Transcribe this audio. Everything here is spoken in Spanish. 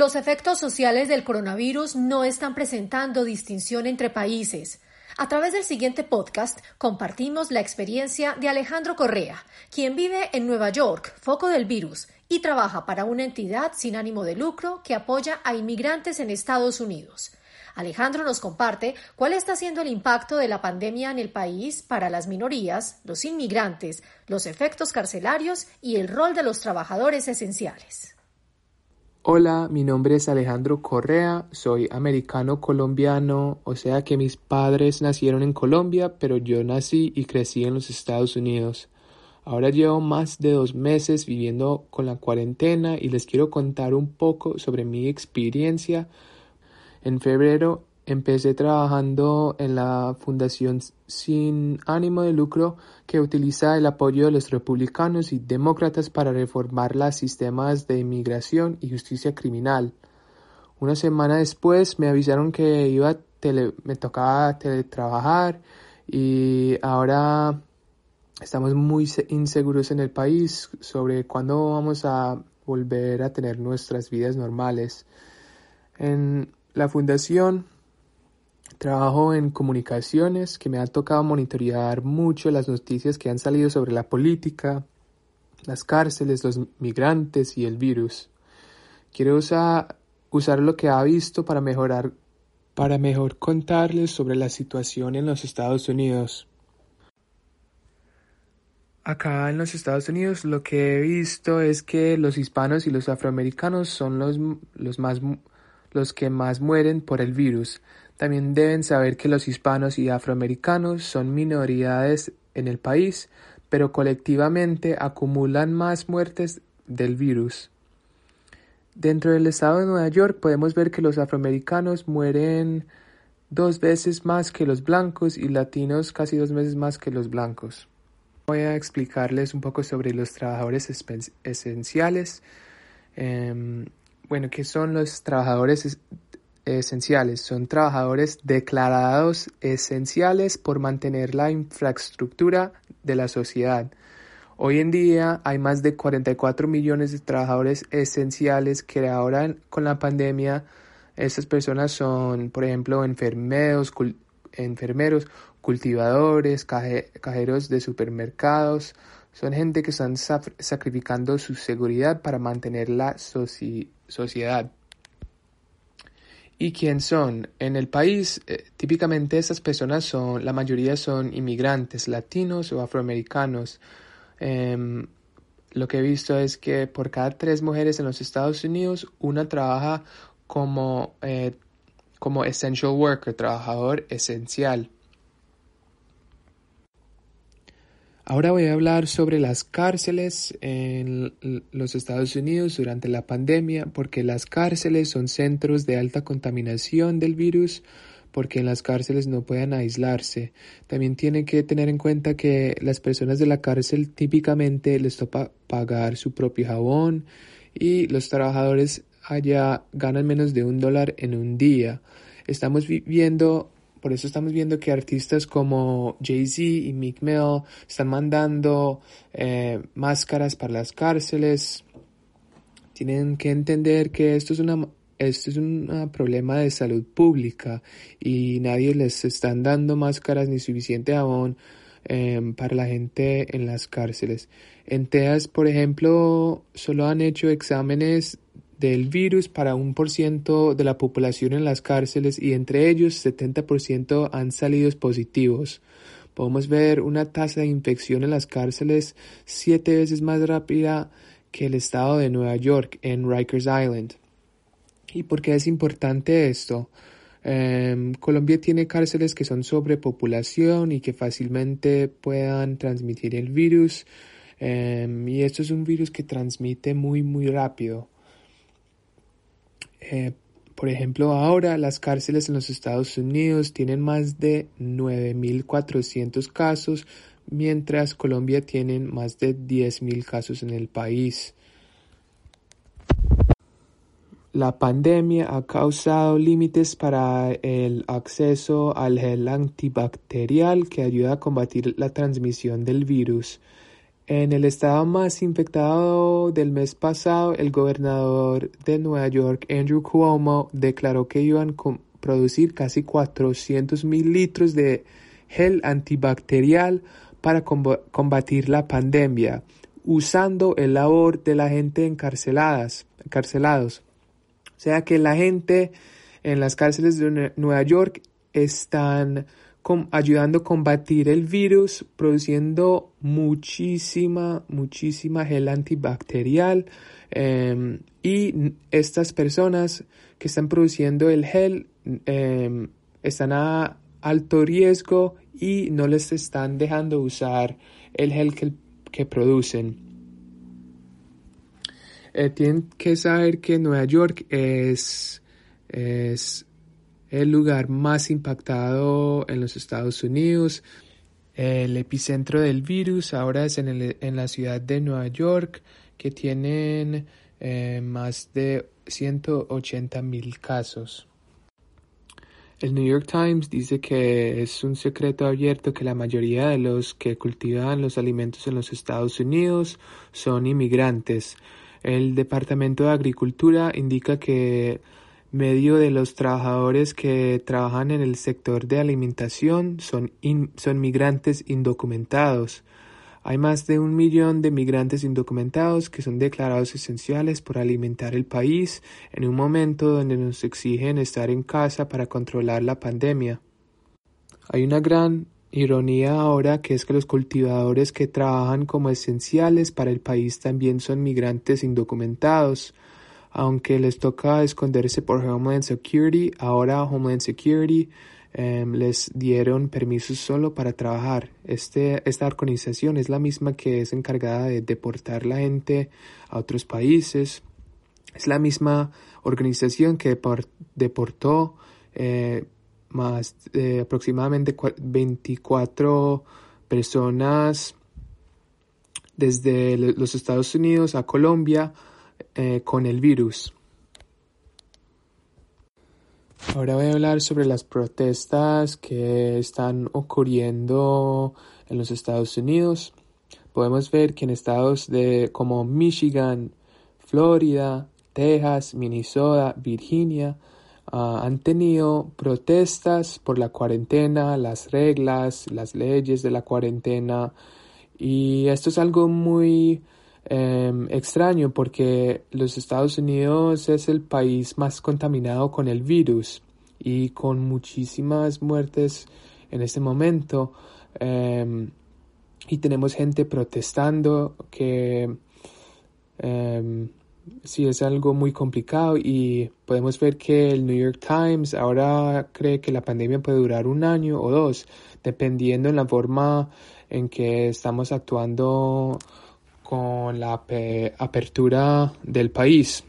Los efectos sociales del coronavirus no están presentando distinción entre países. A través del siguiente podcast compartimos la experiencia de Alejandro Correa, quien vive en Nueva York, foco del virus, y trabaja para una entidad sin ánimo de lucro que apoya a inmigrantes en Estados Unidos. Alejandro nos comparte cuál está siendo el impacto de la pandemia en el país para las minorías, los inmigrantes, los efectos carcelarios y el rol de los trabajadores esenciales. Hola, mi nombre es Alejandro Correa, soy americano colombiano, o sea que mis padres nacieron en Colombia, pero yo nací y crecí en los Estados Unidos. Ahora llevo más de dos meses viviendo con la cuarentena y les quiero contar un poco sobre mi experiencia. En febrero Empecé trabajando en la Fundación sin ánimo de lucro que utiliza el apoyo de los republicanos y demócratas para reformar los sistemas de inmigración y justicia criminal. Una semana después me avisaron que iba me tocaba teletrabajar y ahora estamos muy inseguros en el país sobre cuándo vamos a volver a tener nuestras vidas normales. En la fundación Trabajo en comunicaciones, que me ha tocado monitorear mucho las noticias que han salido sobre la política, las cárceles, los migrantes y el virus. Quiero usar, usar lo que ha visto para mejorar, para mejor contarles sobre la situación en los Estados Unidos. Acá en los Estados Unidos lo que he visto es que los hispanos y los afroamericanos son los, los, más, los que más mueren por el virus. También deben saber que los hispanos y afroamericanos son minoridades en el país, pero colectivamente acumulan más muertes del virus. Dentro del estado de Nueva York podemos ver que los afroamericanos mueren dos veces más que los blancos y latinos casi dos veces más que los blancos. Voy a explicarles un poco sobre los trabajadores esenciales. Em, bueno, ¿qué son los trabajadores esenciales. Son trabajadores declarados esenciales por mantener la infraestructura de la sociedad. Hoy en día hay más de 44 millones de trabajadores esenciales que ahora con la pandemia estas personas son, por ejemplo, enfermeros, enfermeros cultivadores, cajeros de supermercados. Son gente que están sacrificando su seguridad para mantener la sociedad y quién son. En el país, eh, típicamente estas personas son, la mayoría son inmigrantes, latinos o afroamericanos. Em, lo que he visto es que por cada tres mujeres en los Estados Unidos, una trabaja como, eh, como essential worker, trabajador esencial. Ahora voy a hablar sobre las cárceles en los Estados Unidos durante la pandemia, porque las cárceles son centros de alta contaminación del virus, porque en las cárceles no pueden aislarse. También tienen que tener en cuenta que las personas de la cárcel típicamente les toca pagar su propio jabón y los trabajadores allá ganan menos de un dólar en un día. Estamos viviendo por eso estamos viendo que artistas como Jay-Z y Meek Mill están mandando eh, máscaras para las cárceles. Tienen que entender que esto es una esto es un problema de salud pública y nadie les están dando máscaras ni suficiente jabón em, para la gente en las cárceles. En TEAS, por ejemplo, solo han hecho exámenes del virus para un por ciento de la población en las cárceles y entre ellos 70% han salido positivos. Podemos ver una tasa de infección en las cárceles siete veces más rápida que el estado de Nueva York en Rikers Island. ¿Y por qué es importante esto? Em, Colombia tiene cárceles que son sobrepopulación y que fácilmente puedan transmitir el virus. Em, y esto es un virus que transmite muy muy rápido. Eh, por ejemplo, ahora las cárceles en los Estados Unidos tienen más de 9.400 casos, mientras Colombia tiene más de 10.000 casos en el país. La pandemia ha causado límites para el acceso al gel antibacterial que ayuda a combatir la transmisión del virus. En el estado más infectado del mes pasado, el gobernador de Nueva York, Andrew Cuomo, declaró que iban a producir casi 400 mil litros de gel antibacterial para combatir la pandemia, usando el labor de la gente encarceladas, encarcelados. O sea que la gente en las cárceles de Nueva York están ayudando a combatir el virus, produciendo muchísima, muchísima gel antibacterial. Em, y estas personas que están produciendo el gel em, están a alto riesgo y no les están dejando usar el gel que, que producen. Eh, tienen que saber que Nueva York es, es el lugar más impactado en los Estados Unidos. El epicentro del virus ahora es en, el, en la ciudad de Nueva York, que tienen eh, más de 180 mil casos. El New York Times dice que es un secreto abierto que la mayoría de los que cultivan los alimentos en los Estados Unidos son inmigrantes. El Departamento de Agricultura indica que medio de los trabajadores que trabajan en el sector de alimentación son, son migrantes indocumentados. Hay más de un millón de migrantes indocumentados que son declarados esenciales por alimentar el país en un momento donde nos exigen estar en casa para controlar la pandemia. Hay una gran ironía ahora que es que los cultivadores que trabajan como esenciales para el país también son migrantes indocumentados. Aunque les toca esconderse por Homeland Security, ahora Homeland Security em, les dieron permisos solo para trabajar. Este, esta organización es la misma que es encargada de deportar la gente a otros países. Es la misma organización que deportó eh, más eh, aproximadamente 24 personas desde los Estados Unidos a Colombia eh, con el virus. Ahora voy a hablar sobre las protestas que están ocurriendo en los Estados Unidos. Podemos ver que en estados de, como Michigan, Florida, Texas, Minnesota, Virginia, ah, han tenido protestas por la cuarentena, las reglas, las leyes de la cuarentena. Y esto es algo muy Em, extraño porque los Estados Unidos es el país más contaminado con el virus y con muchísimas muertes en este momento em, y tenemos gente protestando que eh, sí es algo muy complicado y podemos ver que el New York Times ahora cree que la pandemia puede durar un año o dos dependiendo en la forma en que estamos actuando con la apertura del país.